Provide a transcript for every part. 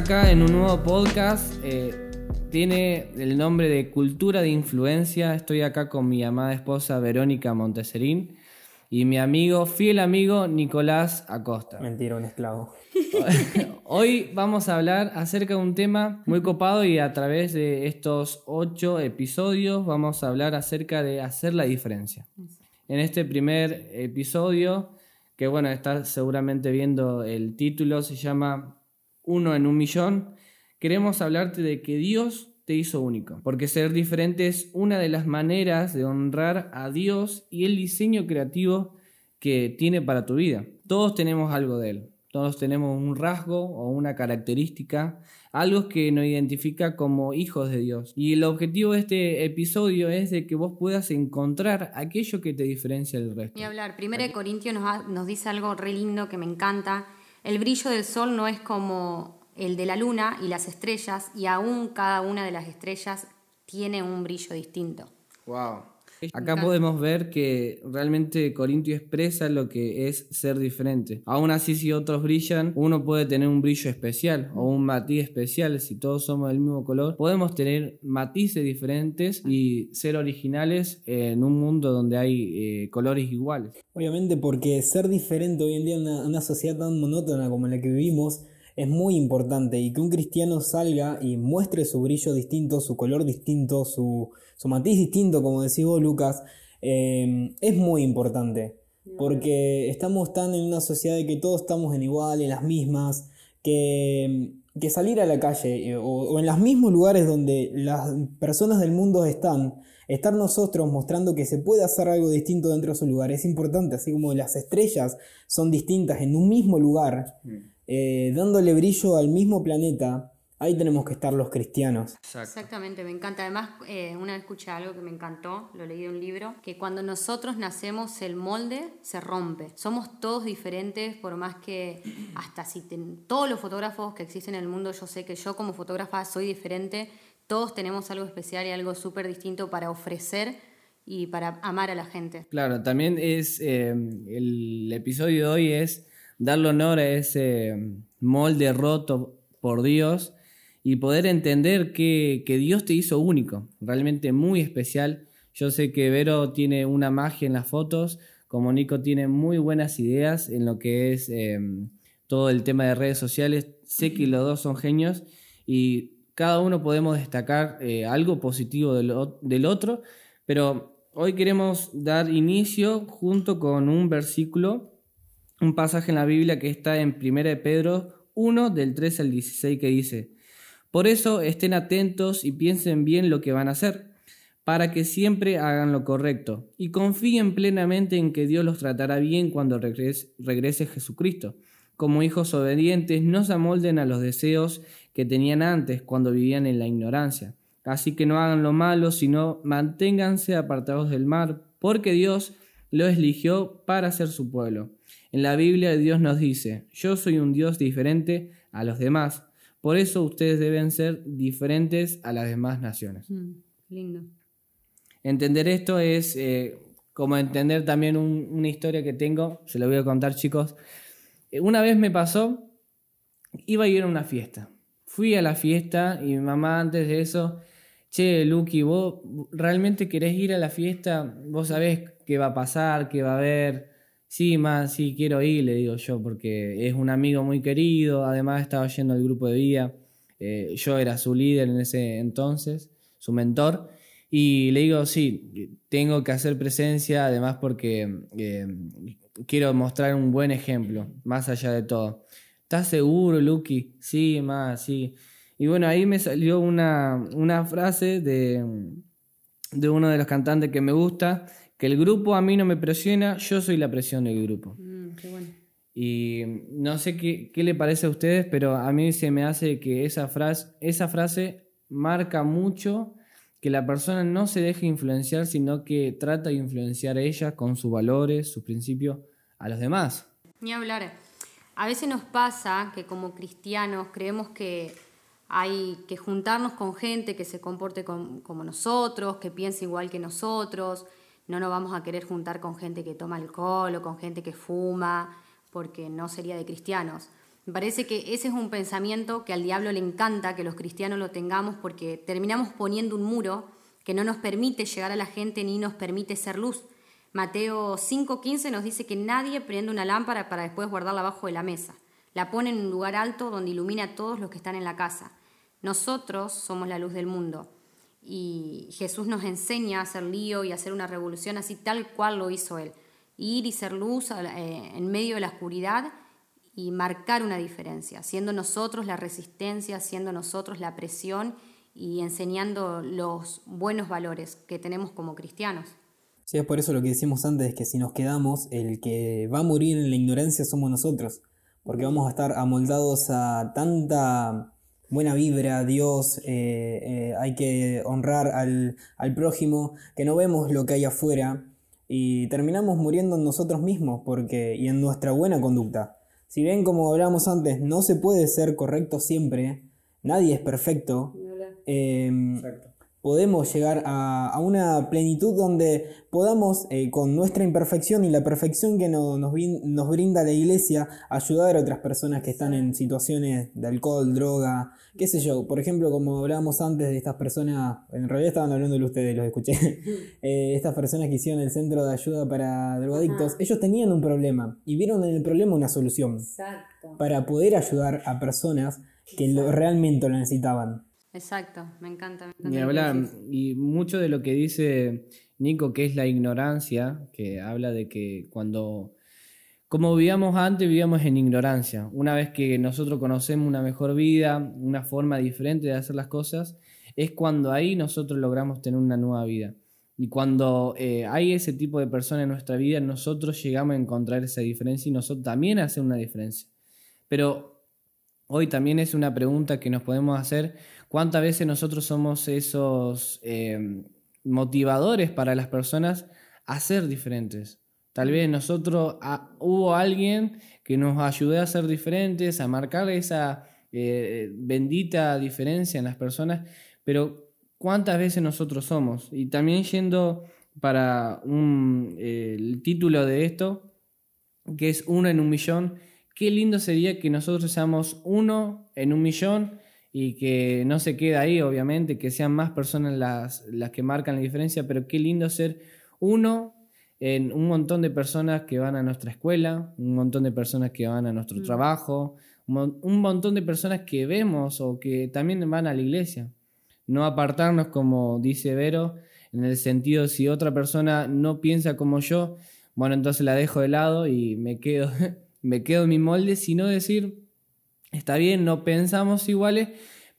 acá en un nuevo podcast. eh, tiene el nombre de Cultura de Influencia. Estoy acá con mi amada esposa Verónica Monteserín y mi amigo, fiel amigo Nicolás Acosta. Mentira, un esclavo. Hoy vamos a hablar acerca de un tema muy copado y a través de estos ocho episodios vamos a hablar acerca de hacer la diferencia. En este primer episodio, que bueno, estás seguramente viendo el título, se llama Uno en un millón, queremos hablarte de que Dios te hizo único, porque ser diferente es una de las maneras de honrar a Dios y el diseño creativo que tiene para tu vida. Todos tenemos algo de Él. Todos tenemos un rasgo o una característica, algo que nos identifica como hijos de Dios. Y el objetivo de este episodio es de que vos puedas encontrar aquello que te diferencia del resto. Ni hablar. Primero de Corintios nos, nos dice algo re lindo que me encanta. El brillo del sol no es como el de la luna y las estrellas, y aún cada una de las estrellas tiene un brillo distinto. Wow. Acá podemos ver que realmente Corintio expresa lo que es ser diferente. Aún así, si otros brillan, uno puede tener un brillo especial o un matiz especial. Si todos somos del mismo color, podemos tener matices diferentes y ser originales en un mundo donde hay eh, colores iguales. Obviamente porque ser diferente hoy en día en una, una sociedad tan monótona como la que vivimos es muy importante y que un cristiano salga y muestre su brillo distinto, su color distinto, su, su matiz distinto, como decís vos Lucas, eh, es muy importante. Porque estamos tan en una sociedad de que todos estamos en igual, en las mismas, que, que salir a la calle eh, o, o en los mismos lugares donde las personas del mundo están, estar nosotros mostrando que se puede hacer algo distinto dentro de su lugar es importante, así como las estrellas son distintas en un mismo lugar, eh, dándole brillo al mismo planeta, ahí tenemos que estar los cristianos. Exactamente, me encanta. Además, eh, una vez escuché algo que me encantó, lo leí de un libro, que cuando nosotros nacemos el molde se rompe. Somos todos diferentes, por más que hasta si ten- todos los fotógrafos que existen en el mundo, yo sé que yo como fotógrafa soy diferente, todos tenemos algo especial y algo súper distinto para ofrecer y para amar a la gente. Claro, también es eh, el episodio de hoy es darle honor a ese molde roto por Dios y poder entender que, que Dios te hizo único, realmente muy especial. Yo sé que Vero tiene una magia en las fotos, como Nico tiene muy buenas ideas en lo que es eh, todo el tema de redes sociales. Sé que los dos son genios y cada uno podemos destacar eh, algo positivo del, del otro, pero hoy queremos dar inicio junto con un versículo, un pasaje en la Biblia que está en 1 de Pedro 1 del 13 al 16 que dice, por eso estén atentos y piensen bien lo que van a hacer, para que siempre hagan lo correcto y confíen plenamente en que Dios los tratará bien cuando regrese, regrese Jesucristo. Como hijos obedientes, no se amolden a los deseos que tenían antes cuando vivían en la ignorancia. Así que no hagan lo malo, sino manténganse apartados del mal, porque Dios los eligió para ser su pueblo. En la Biblia Dios nos dice, yo soy un Dios diferente a los demás, por eso ustedes deben ser diferentes a las demás naciones. Mm, lindo. Entender esto es eh, como entender también un- una historia que tengo, se lo voy a contar chicos. Eh, Una vez me pasó, iba a ir a una fiesta. Fui a la fiesta y mi mamá antes de eso, che, Lucky, vos realmente querés ir a la fiesta, vos sabés qué va a pasar, qué va a haber. Sí, más, sí, quiero ir, le digo yo, porque es un amigo muy querido, además estaba yendo al grupo de vida, eh, yo era su líder en ese entonces, su mentor, y le digo, sí, tengo que hacer presencia, además porque eh, quiero mostrar un buen ejemplo, más allá de todo. ¿Estás seguro, Lucky? Sí, más, sí. Y bueno, ahí me salió una, una frase de, de uno de los cantantes que me gusta, que el grupo a mí no me presiona, yo soy la presión del grupo. Mm, qué bueno. Y no sé qué, qué le parece a ustedes, pero a mí se me hace que esa frase, esa frase marca mucho que la persona no se deje influenciar, sino que trata de influenciar a ella con sus valores, sus principios a los demás. Ni hablar. A veces nos pasa que como cristianos creemos que hay que juntarnos con gente que se comporte con- como nosotros, que piense igual que nosotros. No nos vamos a querer juntar con gente que toma alcohol o con gente que fuma, porque no sería de cristianos. Me parece que ese es un pensamiento que al diablo le encanta que los cristianos lo tengamos porque terminamos poniendo un muro que no nos permite llegar a la gente ni nos permite ser luz. Mateo 5:15 nos dice que nadie prende una lámpara para después guardarla abajo de la mesa. La pone en un lugar alto donde ilumina a todos los que están en la casa. Nosotros somos la luz del mundo. Y Jesús nos enseña a hacer lío y a hacer una revolución así tal cual lo hizo Él. Ir y ser luz eh, en medio de la oscuridad y marcar una diferencia, siendo nosotros la resistencia, siendo nosotros la presión y enseñando los buenos valores que tenemos como cristianos. Sí, es por eso lo que decimos antes, que si nos quedamos, el que va a morir en la ignorancia somos nosotros, porque vamos a estar amoldados a tanta buena vibra, a Dios, eh, eh, hay que honrar al, al prójimo, que no vemos lo que hay afuera y terminamos muriendo en nosotros mismos porque, y en nuestra buena conducta. Si bien, como hablábamos antes, no se puede ser correcto siempre, nadie es perfecto, podemos llegar a, una plenitud donde podamos, eh, con nuestra imperfección y la perfección que nos, nos, brinda la iglesia, ayudar a otras personas que están en situaciones de alcohol, droga, qué sé yo. Por ejemplo, como hablábamos antes de estas personas, en realidad estaban hablando de ustedes, los escuché, eh, estas personas que hicieron el centro de ayuda para drogadictos, ellos tenían un problema y vieron en el problema una solución para poder ayudar a personas que lo, realmente lo necesitaban. Exacto, me encanta. y mucho de lo que dice Nico, que es la ignorancia, que habla de que cuando, como vivíamos antes, vivíamos en ignorancia. Una vez que nosotros conocemos una mejor vida, una forma diferente de hacer las cosas, es cuando ahí nosotros logramos tener una nueva vida. Y cuando eh, hay ese tipo de personas en nuestra vida, nosotros llegamos a encontrar esa diferencia y nosotros también hacemos una diferencia. Pero hoy también es una pregunta que nos podemos hacer ¿Cuántas veces nosotros somos esos eh, motivadores para las personas a ser diferentes? Tal vez nosotros ah, hubo alguien que nos ayudó a ser diferentes, a marcar esa eh, bendita diferencia en las personas, pero ¿cuántas veces nosotros somos? Y también yendo para eh, el título de esto, que es uno en un millón, qué lindo sería que nosotros seamos uno en un millón y que no se queda ahí, obviamente, que sean más personas las, las que marcan la diferencia, pero qué lindo ser uno en un montón de personas que van a nuestra escuela, un montón de personas que van a nuestro mm. trabajo, un montón de personas que vemos o que también van a la iglesia. No apartarnos, como dice Vero, en el sentido si otra persona no piensa como yo, bueno, entonces la dejo de lado y me quedo, me quedo en mi molde, sino decir, Está bien, no pensamos iguales,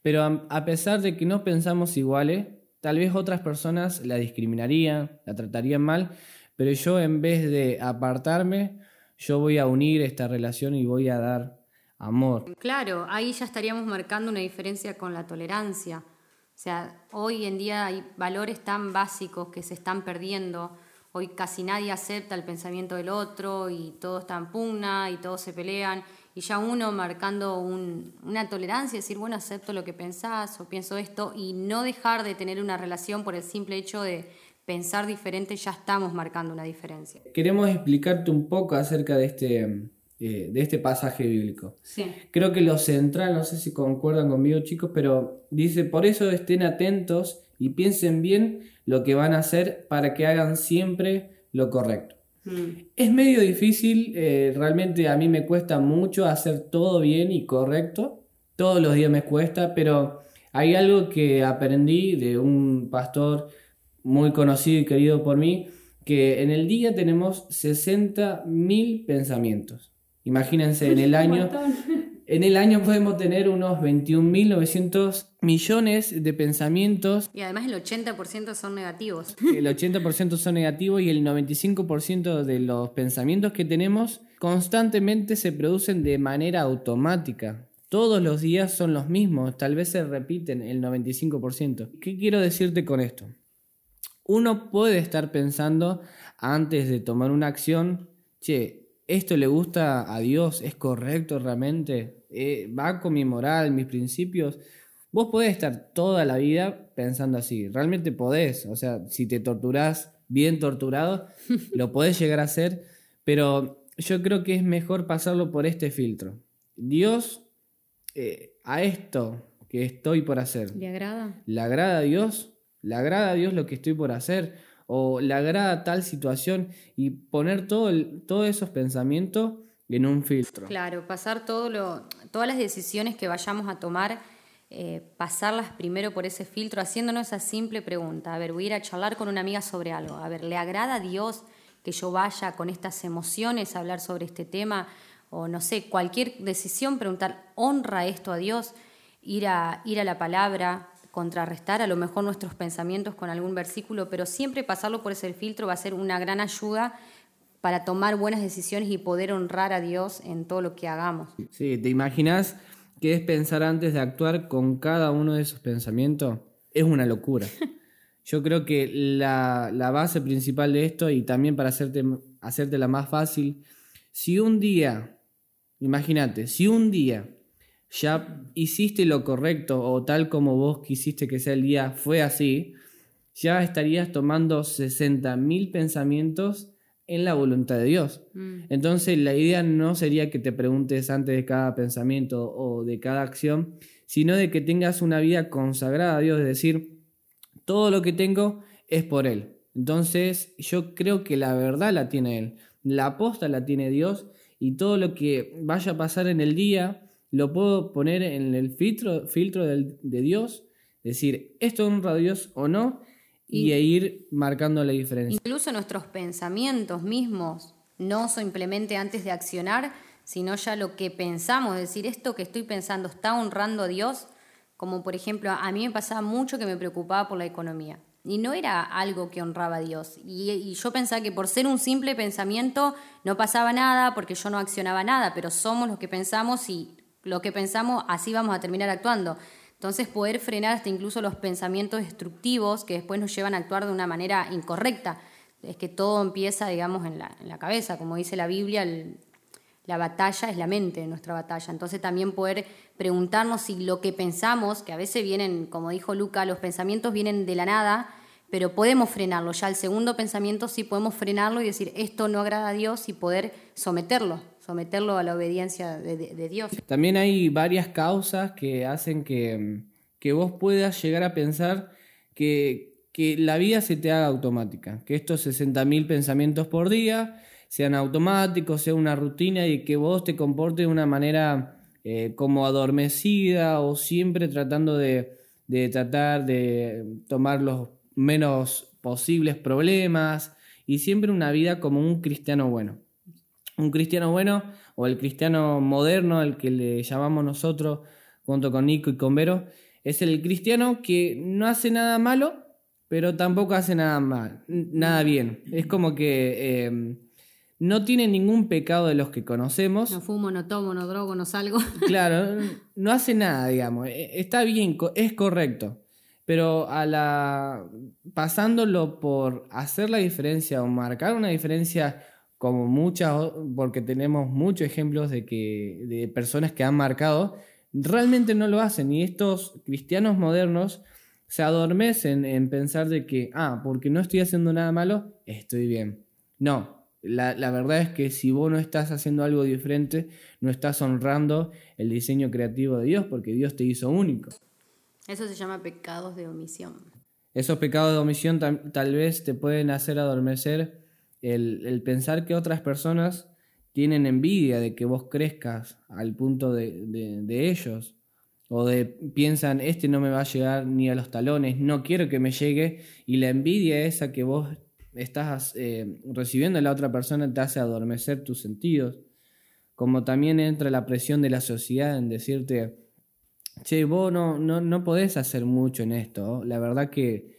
pero a pesar de que no pensamos iguales, tal vez otras personas la discriminarían, la tratarían mal, pero yo en vez de apartarme, yo voy a unir esta relación y voy a dar amor. Claro, ahí ya estaríamos marcando una diferencia con la tolerancia. O sea, hoy en día hay valores tan básicos que se están perdiendo. Hoy casi nadie acepta el pensamiento del otro y todo está en pugna y todos se pelean y ya uno marcando una tolerancia, decir, bueno, acepto lo que pensás o pienso esto y no dejar de tener una relación por el simple hecho de pensar diferente, ya estamos marcando una diferencia. Queremos explicarte un poco acerca de este, eh, de este pasaje bíblico. Sí. Creo que lo central, no sé si concuerdan conmigo chicos, pero dice, por eso estén atentos y piensen bien lo que van a hacer para que hagan siempre lo correcto. Mm. Es medio difícil, eh, realmente a mí me cuesta mucho hacer todo bien y correcto, todos los días me cuesta, pero hay algo que aprendí de un pastor muy conocido y querido por mí, que en el día tenemos 60.000 pensamientos. Imagínense, en el año en el año podemos tener unos 21.900 millones de pensamientos. Y además el 80% son negativos. El 80% son negativos y el 95% de los pensamientos que tenemos constantemente se producen de manera automática. Todos los días son los mismos, tal vez se repiten el 95%. ¿Qué quiero decirte con esto? Uno puede estar pensando antes de tomar una acción, che, esto le gusta a Dios, es correcto realmente, eh, va con mi moral, mis principios. Vos podés estar toda la vida pensando así, realmente podés, o sea, si te torturás bien torturado, lo podés llegar a hacer, pero yo creo que es mejor pasarlo por este filtro. Dios eh, a esto que estoy por hacer, ¿Le agrada? ¿le agrada a Dios? ¿Le agrada a Dios lo que estoy por hacer? ¿O le agrada tal situación? Y poner todo el- todos esos pensamientos en un filtro. Claro, pasar todo lo, todas las decisiones que vayamos a tomar, eh, pasarlas primero por ese filtro, haciéndonos esa simple pregunta. A ver, voy a ir a charlar con una amiga sobre algo. A ver, ¿le agrada a Dios que yo vaya con estas emociones a hablar sobre este tema? O no sé, cualquier decisión, preguntar, ¿honra esto a Dios? Ir a, ir a la palabra, contrarrestar a lo mejor nuestros pensamientos con algún versículo, pero siempre pasarlo por ese filtro va a ser una gran ayuda para tomar buenas decisiones y poder honrar a Dios en todo lo que hagamos. Sí, ¿te imaginas qué es pensar antes de actuar con cada uno de esos pensamientos? Es una locura. Yo creo que la, la base principal de esto, y también para hacerte, hacértela más fácil, si un día, imagínate, si un día ya hiciste lo correcto o tal como vos quisiste que sea el día fue así, ya estarías tomando 60.000 pensamientos en la voluntad de Dios. Entonces la idea no sería que te preguntes antes de cada pensamiento o de cada acción, sino de que tengas una vida consagrada a Dios, es decir, todo lo que tengo es por Él. Entonces yo creo que la verdad la tiene Él, la aposta la tiene Dios y todo lo que vaya a pasar en el día lo puedo poner en el filtro, filtro del- de Dios, decir, esto honra a Dios o no, y, Y- ir marcando la diferencia. Incluso nuestros pensamientos mismos, no simplemente antes de accionar, sino ya lo que pensamos, decir, esto que estoy pensando está honrando a Dios, como por ejemplo, a mí me pasaba mucho que me preocupaba por la economía. Y no era algo que honraba a Dios. Y, y yo pensaba que por ser un simple pensamiento no pasaba nada, porque yo no accionaba nada, pero somos los que pensamos y lo que pensamos así vamos a terminar actuando. Entonces poder frenar hasta incluso los pensamientos destructivos que después nos llevan a actuar de una manera incorrecta. Es que todo empieza, digamos, en la, en la cabeza. Como dice la Biblia, el- la batalla es la mente, nuestra batalla. Entonces también poder preguntarnos si lo que pensamos, que a veces vienen, como dijo Luca, los pensamientos vienen de la nada, pero podemos frenarlo. Ya el segundo pensamiento sí podemos frenarlo y decir, esto no agrada a Dios y poder someterlo, someterlo a la obediencia de- Dios. También hay varias causas que hacen que, que vos puedas llegar a pensar que, que la vida se te haga automática, que estos 60.000 pensamientos por día sean automáticos, sea una rutina y que vos te comportes de una manera eh, como adormecida o siempre tratando de, de tratar de tomar los menos posibles problemas y siempre una vida como un cristiano bueno un cristiano bueno o el cristiano moderno, al que le llamamos nosotros, junto con Nico y con Vero, es el cristiano que no hace nada malo, pero tampoco hace nada mal, nada bien. Es como que eh, no tiene ningún pecado de los que conocemos. No fumo, no tomo, no drogo, no salgo. Claro, no hace nada, digamos. Eh, Está bien, es correcto. Pero a la pasándolo por hacer la diferencia o marcar una diferencia como muchas, porque tenemos muchos ejemplos de que de personas que han marcado, realmente no lo hacen. Y estos cristianos modernos se adormecen en pensar de que, ah, porque no estoy haciendo nada malo, estoy bien. No, la, la verdad es que si vos no estás haciendo algo diferente, no estás honrando el diseño creativo de Dios, porque Dios te hizo único. Eso se llama pecados de omisión. Esos pecados de omisión tam- tal vez te pueden hacer adormecer el, el pensar que otras personas tienen envidia de que vos crezcas al punto de, de- ellos. O de piensan, este no me va a llegar ni a los talones, no quiero que me llegue. Y la envidia esa que vos estás eh, recibiendo de la otra persona te hace adormecer tus sentidos. Como también entra la presión de la sociedad en decirte, che, vos no, no, no podés hacer mucho en esto. La verdad que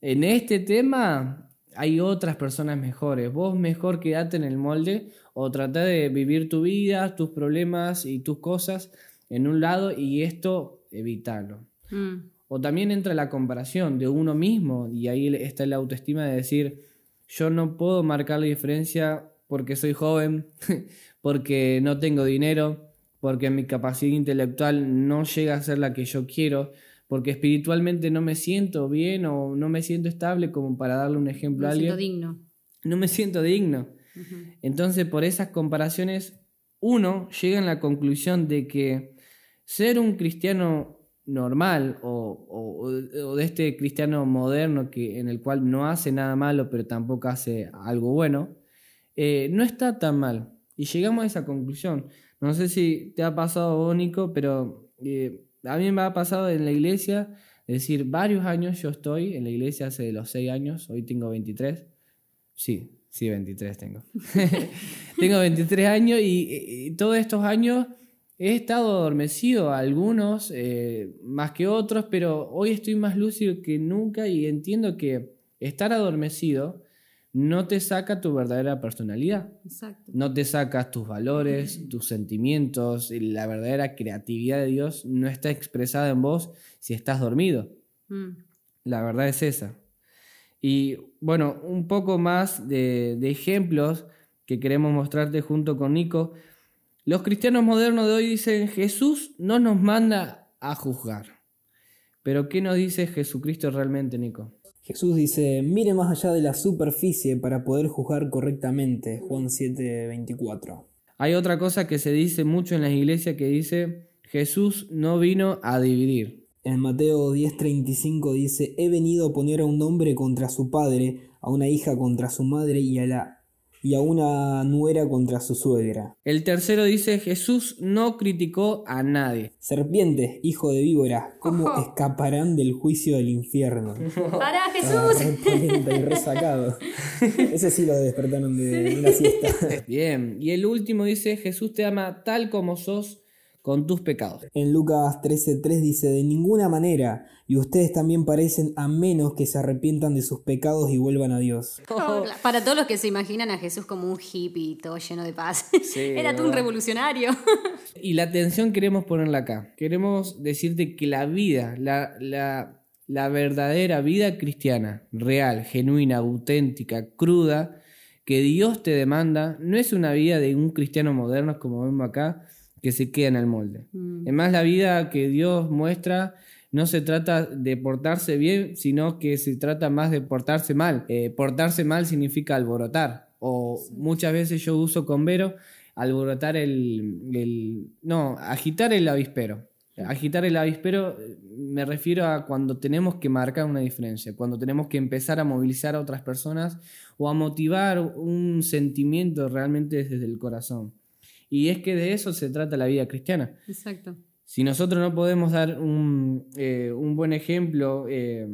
en este tema hay otras personas mejores. Vos mejor quedate en el molde o tratá de vivir tu vida, tus problemas y tus cosas en un lado y esto evitarlo. Mm. O también entra la comparación de uno mismo y ahí está la autoestima de decir, yo no puedo marcar la diferencia porque soy joven, porque no tengo dinero, porque mi capacidad intelectual no llega a ser la que yo quiero, porque espiritualmente no me siento bien o no me siento estable como para darle un ejemplo Me a siento alguien. digno. No me siento digno. Entonces por esas comparaciones uno llega a la conclusión de que ser un cristiano normal o, de este cristiano moderno que, en el cual no hace nada malo pero tampoco hace algo bueno, eh, no está tan mal. Y llegamos a esa conclusión. No sé si te ha pasado, Nico, pero eh, a mí me ha pasado en la iglesia, es decir, varios años yo estoy en la iglesia hace de los 6 años, hoy tengo 23. Sí, sí, 23 tengo. tengo 23 años y, todos estos años he estado adormecido, algunos eh, más que otros, pero hoy estoy más lúcido que nunca y entiendo que estar adormecido no te saca tu verdadera personalidad. No te sacas tus valores, tus sentimientos, y la verdadera creatividad de Dios no está expresada en vos si estás dormido. Mm. La verdad es esa. Y bueno, un poco más de, de ejemplos que queremos mostrarte junto con Nico. Los cristianos modernos de hoy dicen, Jesús no nos manda a juzgar. Pero ¿qué nos dice Jesucristo realmente, Nico? Jesús dice, mire más allá de la superficie para poder juzgar correctamente. Juan 7:24. Hay otra cosa que se dice mucho en las iglesias que dice, Jesús no vino a dividir. En Mateo 10:35 dice, he venido a poner a un hombre contra su padre, a una hija contra su madre y a la y a una nuera contra su suegra. El tercero dice, Jesús no criticó a nadie. Serpientes, hijo de víbora, ¿cómo escaparán del juicio del infierno? ¡Para Jesús! y resacado. Ese sí lo despertaron de una siesta. Bien, y el último dice, Jesús te ama tal como sos con tus pecados. En Lucas 13:3 dice, de ninguna manera, y ustedes también parecen a menos que se arrepientan de sus pecados y vuelvan a Dios. Para todos los que se imaginan a Jesús como un hippie, todo lleno de paz. Era tú un revolucionario. y la atención queremos ponerla acá. Queremos decirte que la vida, la, la, la verdadera vida cristiana, real, genuina, auténtica, cruda, que Dios te demanda, no es una vida de un cristiano moderno como vemos acá, que se queda en el molde. Mm. Además, la vida que Dios muestra no se trata de portarse bien, sino que se trata más de portarse mal. Eh, portarse mal significa alborotar. O muchas veces yo uso con Vero alborotar el, No, agitar el avispero. Agitar el avispero eh, me refiero a cuando tenemos que marcar una diferencia, cuando tenemos que empezar a movilizar a otras personas o a motivar un sentimiento realmente desde el corazón. Y es que de eso se trata la vida cristiana. Exacto. Si nosotros no podemos dar un, eh, buen ejemplo, eh,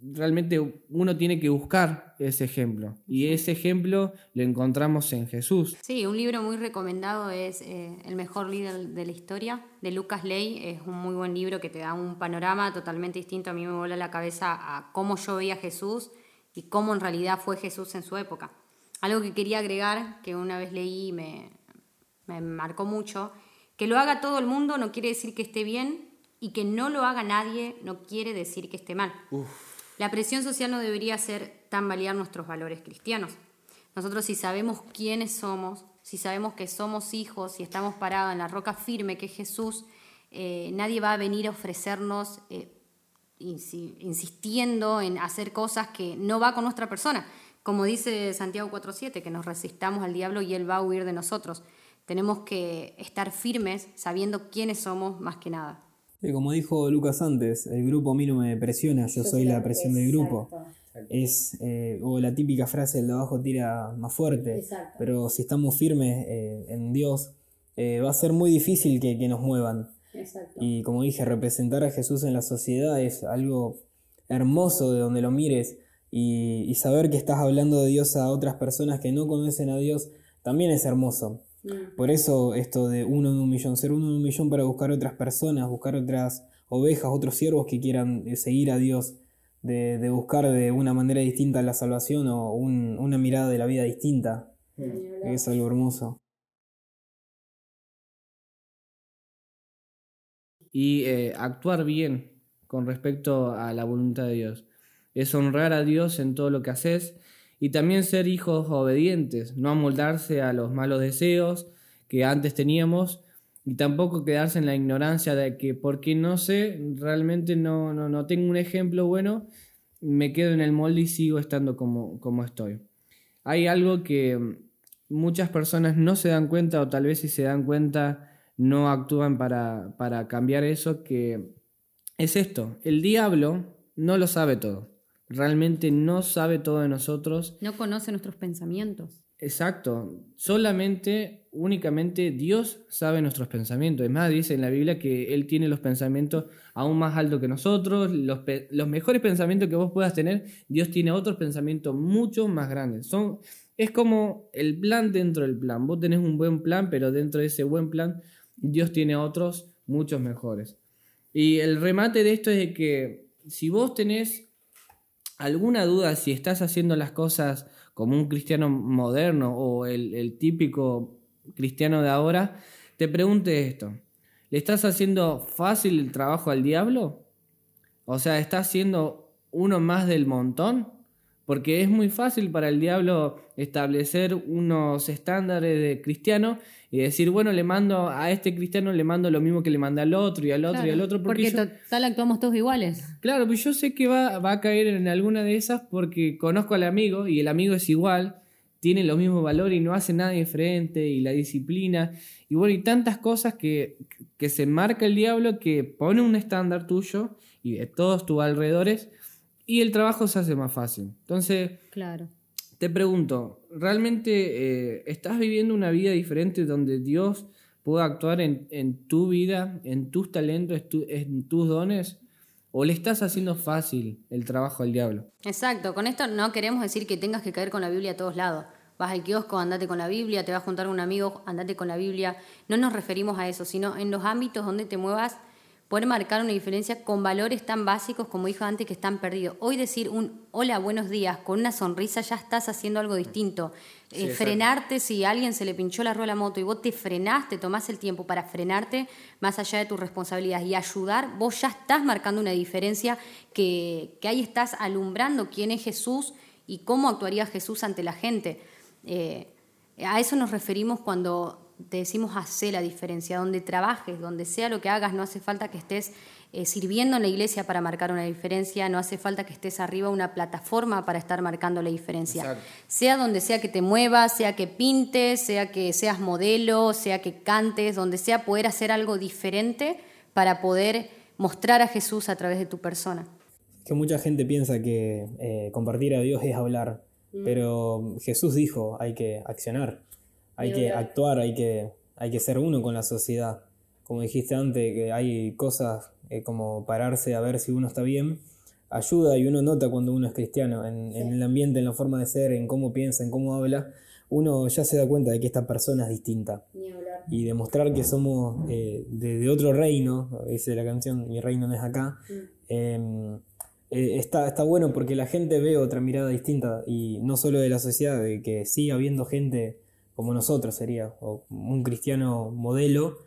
realmente uno tiene que buscar ese ejemplo. Y ese ejemplo lo encontramos en Jesús. Sí, un libro muy recomendado es eh, El mejor líder de la historia, de Lucas Ley. Es un muy buen libro que te da un panorama totalmente distinto. A mí me vuela la cabeza a cómo yo veía a Jesús y cómo en realidad fue Jesús en su época. Algo que quería agregar, que una vez leí y me, me marcó mucho. Que lo haga todo el mundo no quiere decir que esté bien y que no lo haga nadie no quiere decir que esté mal. La presión social no debería ser tambalear nuestros valores cristianos. Nosotros si sabemos quiénes somos, si sabemos que somos hijos, y estamos parados en la roca firme que es Jesús, eh, nadie va a venir a ofrecernos eh, insistiendo en hacer cosas que no va con nuestra persona. Como dice Santiago 4.7, que nos resistamos al diablo y él va a huir de nosotros. Tenemos que estar firmes sabiendo quiénes somos más que nada. Y como dijo Lucas antes, el grupo a mí no me presiona, yo, soy la presión del grupo. Es, eh, o la típica frase, el de abajo tira más fuerte. Pero si estamos firmes eh, en Dios, eh, va a ser muy difícil que, nos muevan. Y como dije, representar a Jesús en la sociedad es algo hermoso de donde lo mires. Y, y saber que estás hablando de Dios a otras personas que no conocen a Dios también es hermoso. Mm. Por eso esto de uno en un millón, ser uno en un millón para buscar otras personas, buscar otras ovejas, otros siervos que quieran eh, seguir a Dios, de, de buscar de una manera distinta la salvación o una mirada de la vida distinta. Mm. Es algo hermoso. Y eh, actuar bien con respecto a la voluntad de Dios. Es honrar a Dios en todo lo que haces y también ser hijos obedientes, no amoldarse a los malos deseos que antes teníamos y tampoco quedarse en la ignorancia de que porque no sé, realmente no, no, no tengo un ejemplo bueno, me quedo en el molde y sigo estando como, como estoy. Hay algo que, muchas personas no se dan cuenta o tal vez si se dan cuenta no actúan para, para cambiar eso, que es esto, el diablo no lo sabe todo, realmente no sabe todo de nosotros. No conoce nuestros pensamientos. Exacto, solamente, únicamente Dios sabe nuestros pensamientos. Es más, dice en la Biblia que Él tiene los pensamientos aún más altos que nosotros, los, los mejores pensamientos que vos puedas tener, Dios tiene otros pensamientos mucho más grandes. Son, es como el plan dentro del plan. Vos tenés un buen plan, pero dentro de ese buen plan, Dios tiene otros muchos mejores. Y el remate de esto es de que si vos tenés alguna duda si estás haciendo las cosas como un cristiano moderno o el, típico cristiano de ahora, te pregunte esto. ¿Le estás haciendo fácil el trabajo al diablo? O sea, ¿estás siendo uno más del montón? Porque es muy fácil para el diablo establecer unos estándares de cristiano y decir, bueno, le mando a este cristiano, le mando lo mismo que le manda al otro y al otro y al otro. Porque, total actuamos todos iguales. Claro, pues yo sé que va, va a caer en alguna de esas porque conozco al amigo y el amigo es igual, tiene los mismos valores y no hace nada diferente y la disciplina y bueno, y tantas cosas que, que se marca el diablo que pone un estándar tuyo y de todos tus alrededores y el trabajo se hace más fácil. Entonces, claro te pregunto, ¿realmente eh, estás viviendo una vida diferente donde Dios pueda actuar en, tu vida, en tus talentos, en tus dones? ¿O le estás haciendo fácil el trabajo al diablo? Exacto, con esto no queremos decir que tengas que caer con la Biblia a todos lados. Vas al kiosco, andate con la Biblia, te vas a juntar con un amigo, andate con la Biblia. No nos referimos a eso, sino en los ámbitos donde te muevas, poder marcar una diferencia con valores tan básicos como dijo antes que están perdidos. Hoy decir un hola, buenos días con una sonrisa ya estás haciendo algo distinto. Eh, frenarte si a alguien se le pinchó la rueda de la moto y vos te frenaste, tomás el tiempo para frenarte más allá de tus responsabilidades y ayudar, vos ya estás marcando una diferencia que, que ahí estás alumbrando quién es Jesús y cómo actuaría Jesús ante la gente. Eh, a eso nos referimos cuando te decimos hacer la diferencia, donde trabajes, donde sea lo que hagas, no hace falta que estés eh, sirviendo en la iglesia para marcar una diferencia, no hace falta que estés arriba una plataforma para estar marcando la diferencia. Sea donde sea que te muevas, sea que pintes, sea que seas modelo, sea que cantes, donde sea poder hacer algo diferente para poder mostrar a Jesús a través de tu persona. Que mucha gente piensa que eh, compartir a Dios es hablar, mm. pero Jesús dijo hay que accionar hay que actuar, hay que, hay que ser uno con la sociedad. Como dijiste antes, que hay cosas eh, como pararse a ver si uno está bien, ayuda y uno nota cuando uno es cristiano, en, el ambiente, en la forma de ser, en cómo piensa, en cómo habla, uno ya se da cuenta de que esta persona es distinta. Y demostrar que somos eh, de, otro reino, dice la canción, mi reino no es acá, mm. em, eh, está, está bueno porque la gente ve otra mirada distinta y no solo de la sociedad, de que siga habiendo gente como nosotros sería, o un cristiano modelo,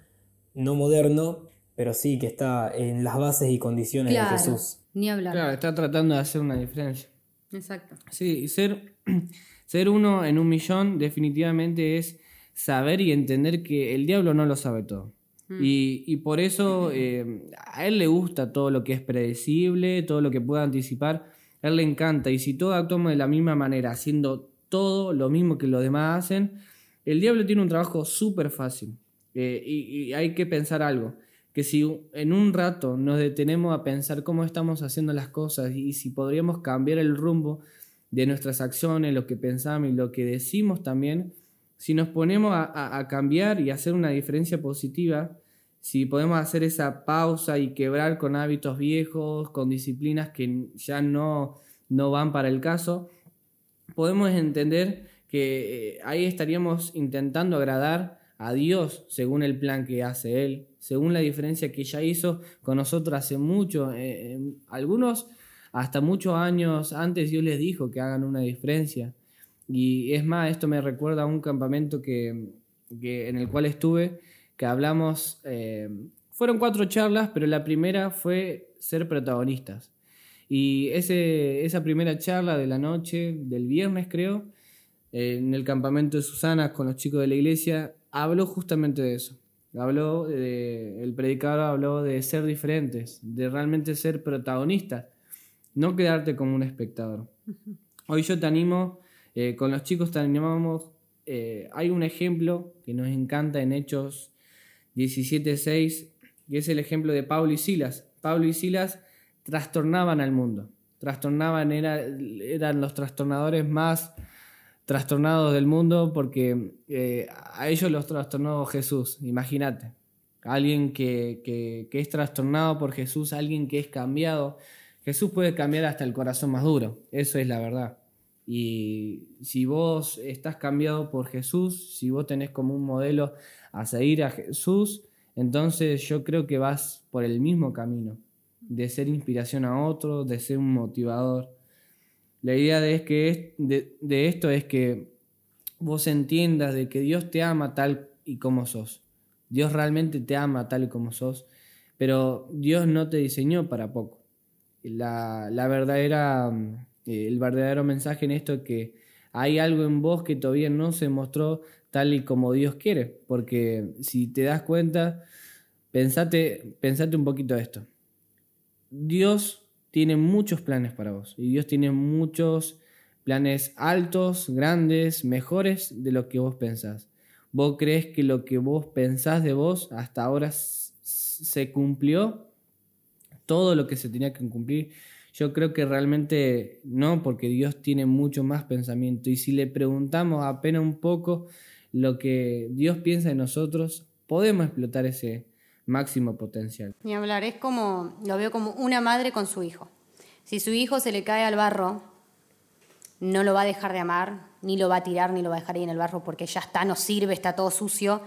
no moderno, pero sí que está en las bases y condiciones de Jesús. Ni hablar. Claro, está tratando de hacer una diferencia. Exacto. Sí, ser, ser uno en un millón definitivamente es saber y entender que el diablo no lo sabe todo. Mm. Y, por eso eh, a él le gusta todo lo que es predecible, todo lo que pueda anticipar. A él le encanta. Y si todos actuamos de la misma manera, haciendo todo lo mismo que los demás hacen, el diablo tiene un trabajo súper fácil eh, y, hay que pensar algo, que si en un rato nos detenemos a pensar cómo estamos haciendo las cosas y si podríamos cambiar el rumbo de nuestras acciones, lo que pensamos y lo que decimos también, si nos ponemos a, cambiar y hacer una diferencia positiva, si podemos hacer esa pausa y quebrar con hábitos viejos, con disciplinas que ya no, no van para el caso, podemos entender que eh, ahí estaríamos intentando agradar a Dios según el plan que hace Él, según la diferencia que ya hizo con nosotros hace mucho. Eh, eh, algunos hasta muchos años antes Dios les dijo que hagan una diferencia. Y es más, esto me recuerda a un campamento que, en el cual estuve, que hablamos, fueron cuatro charlas, pero la primera fue ser protagonistas. Y ese, esa primera charla de la noche, del viernes creo, en el campamento de Susana con los chicos de la iglesia, habló justamente de eso. Habló de, el predicador habló de ser diferentes, de realmente ser protagonistas, no quedarte como un espectador. Hoy yo te animo, eh, con los chicos te animamos eh, hay un ejemplo que nos encanta en Hechos 17.6, que es el ejemplo de Pablo y Silas. Pablo y Silas trastornaban al mundo, trastornaban, eran los trastornadores más trastornados del mundo porque eh, a ellos los trastornó Jesús, imagínate. Alguien que, que, es trastornado por Jesús, alguien que es cambiado. Jesús puede cambiar hasta el corazón más duro, eso es la verdad. Y si vos estás cambiado por Jesús, si vos tenés como un modelo a seguir a Jesús, entonces yo creo que vas por el mismo camino, de ser inspiración a otros, de ser un motivador. La idea de, es que de, esto es que vos entiendas de que Dios te ama tal y como sos. Dios realmente te ama tal y como sos, pero Dios no te diseñó para poco. La, la verdadera, eh, el verdadero mensaje en esto es que hay algo en vos que todavía no se mostró tal y como Dios quiere, porque si te das cuenta, pensate, pensate un poquito esto. Dios tiene muchos planes para vos. Y Dios tiene muchos planes altos, grandes, mejores de lo que vos pensás. ¿Vos crees que lo que vos pensás de vos hasta ahora se cumplió? Todo lo que se tenía que cumplir. Yo creo que realmente no, porque Dios tiene mucho más pensamiento. Y si le preguntamos apenas un poco lo que Dios piensa de nosotros, podemos explotar ese, máximo potencial. Ni hablar, es como, lo veo como una madre con su hijo. Si su hijo se le cae al barro, no lo va a dejar de amar, ni lo va a tirar, ni lo va a dejar ahí en el barro porque ya está, no sirve, está todo sucio.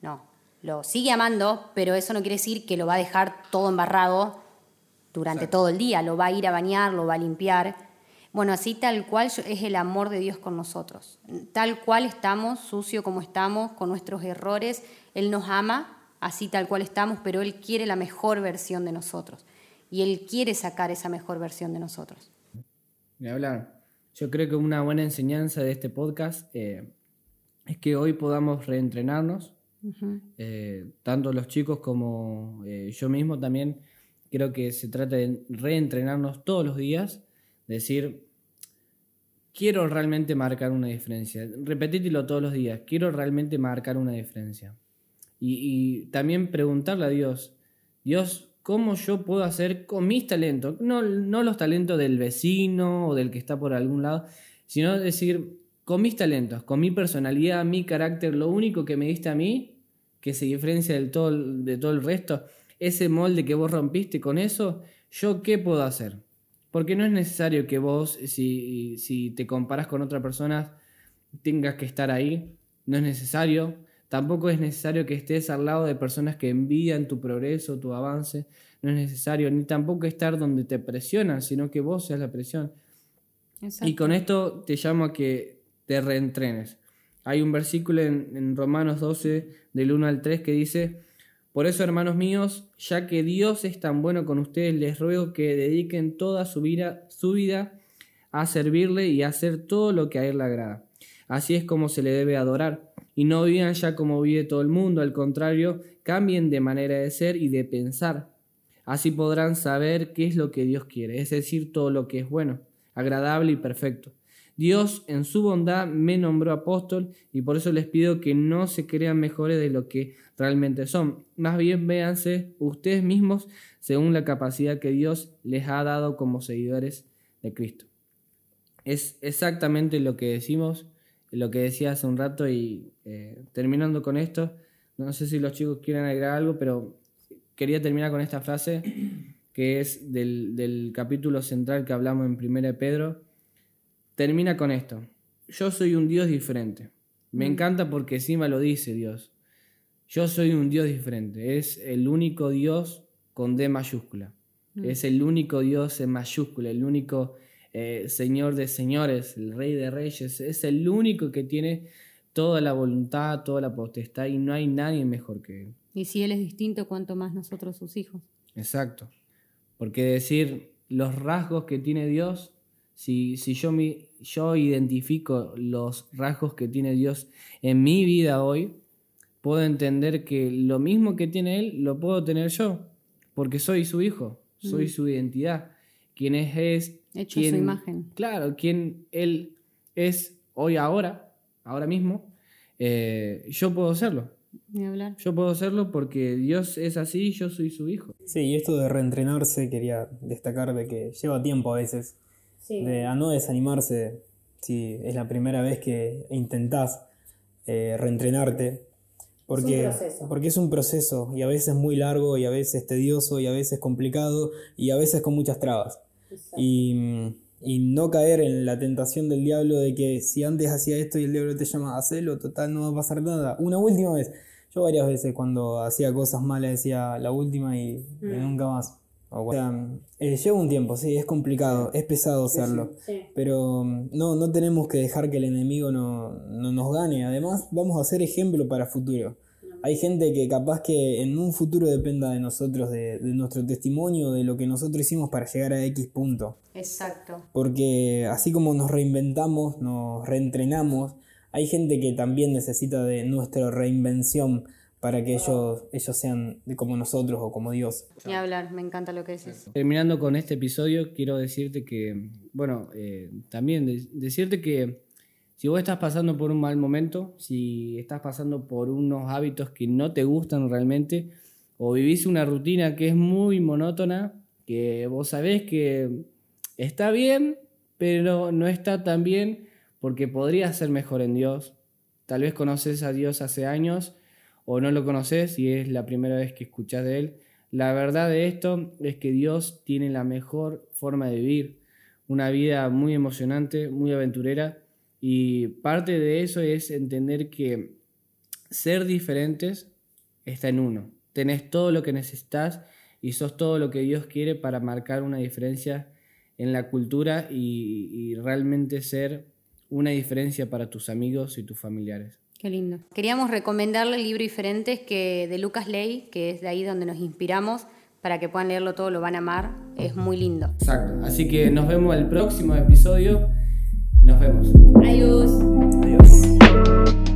No, lo sigue amando, pero eso no quiere decir que lo va a dejar todo embarrado durante todo el día, lo va a ir a bañar, lo va a limpiar. Bueno, así tal cual es el amor de Dios con nosotros. Tal cual estamos, sucio como estamos, con nuestros errores, Él nos ama así tal cual estamos, pero Él quiere la mejor versión de nosotros. Y Él quiere sacar esa mejor versión de nosotros. De hablar. Yo creo que una buena enseñanza de este podcast eh, es que hoy podamos reentrenarnos, eh, tanto los chicos como eh, yo mismo también. Creo que se trata de reentrenarnos todos los días, decir, quiero realmente marcar una diferencia. Repetítelo todos los días, quiero realmente marcar una diferencia. Y, también preguntarle a Dios, Dios, ¿cómo yo puedo hacer con mis talentos? No, no los talentos del vecino o del que está por algún lado, sino decir, con mis talentos, con mi personalidad, mi carácter, lo único que me diste a mí, que se diferencia del todo, de todo el resto, ese molde que vos rompiste con eso, ¿yo qué puedo hacer? Porque no es necesario que vos, si, si te comparas con otra persona, tengas que estar ahí. No es necesario. Tampoco es necesario que estés al lado de personas que envían tu progreso, tu avance. No es necesario, ni tampoco estar donde te presionan, sino que vos seas la presión. Y con esto te llamo a que te reentrenes. Hay un versículo en, en, Romanos 12, del 1 al 3, que dice, Por eso, hermanos míos, ya que Dios es tan bueno con ustedes, les ruego que dediquen toda su vida, su vida a servirle y a hacer todo lo que a Él le agrada. Así es como se le debe adorar y no vivan ya como vive todo el mundo, al contrario, cambien de manera de ser y de pensar. Así podrán saber qué es lo que Dios quiere, es decir, todo lo que es bueno, agradable y perfecto. Dios en su bondad me nombró apóstol y por eso les pido que no se crean mejores de lo que realmente son. Más bien véanse ustedes mismos según la capacidad que Dios les ha dado como seguidores de Cristo. Es exactamente lo que decimos lo que decía hace un rato y eh, terminando con esto, no sé si los chicos quieren agregar algo, pero quería terminar con esta frase que es del, capítulo central que hablamos en 1 Pedro. Termina con esto. Yo soy un Dios diferente. Me mm. encanta porque encima lo dice Dios. Yo soy un Dios diferente. Es el único Dios con D mayúscula. Mm. Es el único Dios en mayúscula, el único eh, Señor de señores, el Rey de reyes, es el único que tiene toda la voluntad, toda la potestad y no hay nadie mejor que Él. Y si Él es distinto, ¿cuánto más nosotros sus hijos? Exacto. Porque decir los rasgos que tiene Dios, si, si yo, mi, yo identifico los rasgos que tiene Dios en mi vida hoy, puedo entender que lo mismo que tiene Él lo puedo tener yo, porque soy su hijo, soy mm. su identidad. Quien es, es Hecho su imagen. Claro, quien Él es hoy ahora, ahora mismo, eh, yo puedo. Ni hablar. Yo puedo hacerlo porque Dios es así y yo soy su hijo. Sí, y esto de reentrenarse, quería destacar de que lleva tiempo a veces. Sí. De a no desanimarse si es la primera vez que intentás eh, reentrenarte. Porque, proceso. porque es un proceso y a veces muy largo y a veces tedioso y a veces complicado y a veces con muchas trabas. Y, y no caer en la tentación del diablo de que si antes hacía esto y el diablo te llama a hacerlo, total no va a pasar nada. Una última vez. Yo varias veces cuando hacía cosas malas decía la última y, y nunca más. O sea, eh, lleva un tiempo, sí, es complicado, es pesado hacerlo. Pero mm, no, no tenemos que dejar que el enemigo no, no nos gane. Además, vamos a ser ejemplo para futuro. Hay gente que capaz que en un futuro dependa de nosotros, de, de nuestro testimonio, de lo que nosotros hicimos para llegar a X punto. Exacto. Porque así como nos reinventamos, nos reentrenamos, hay gente que también necesita de nuestra reinvención para que ellos, ellos sean como nosotros o como Dios. Ni hablar, me encanta lo que decís. Terminando con este episodio, quiero decirte que, bueno, eh, también de- decirte que si vos estás pasando por un mal momento, si estás pasando por unos hábitos que no te gustan realmente, o vivís una rutina que es muy monótona, que vos sabés que está bien, pero no está tan bien porque podría ser mejor en Dios. Tal vez conoces a Dios hace años o no lo conoces y es la primera vez que escuchás de Él. La verdad de esto es que Dios tiene la mejor forma de vivir, una vida muy emocionante, muy aventurera y parte de eso es entender que ser diferentes está en uno. Tenés todo lo que necesitas y sos todo lo que Dios quiere para marcar una diferencia en la cultura y, y realmente ser una diferencia para tus amigos y tus familiares. Qué lindo. Queríamos recomendarle el libro Diferentes que de Lucas Ley, que es de ahí donde nos inspiramos, para que puedan leerlo todo, lo van a amar. Es muy lindo. Exacto. Así que nos vemos el próximo episodio. Nos vemos. Adiós. Adiós.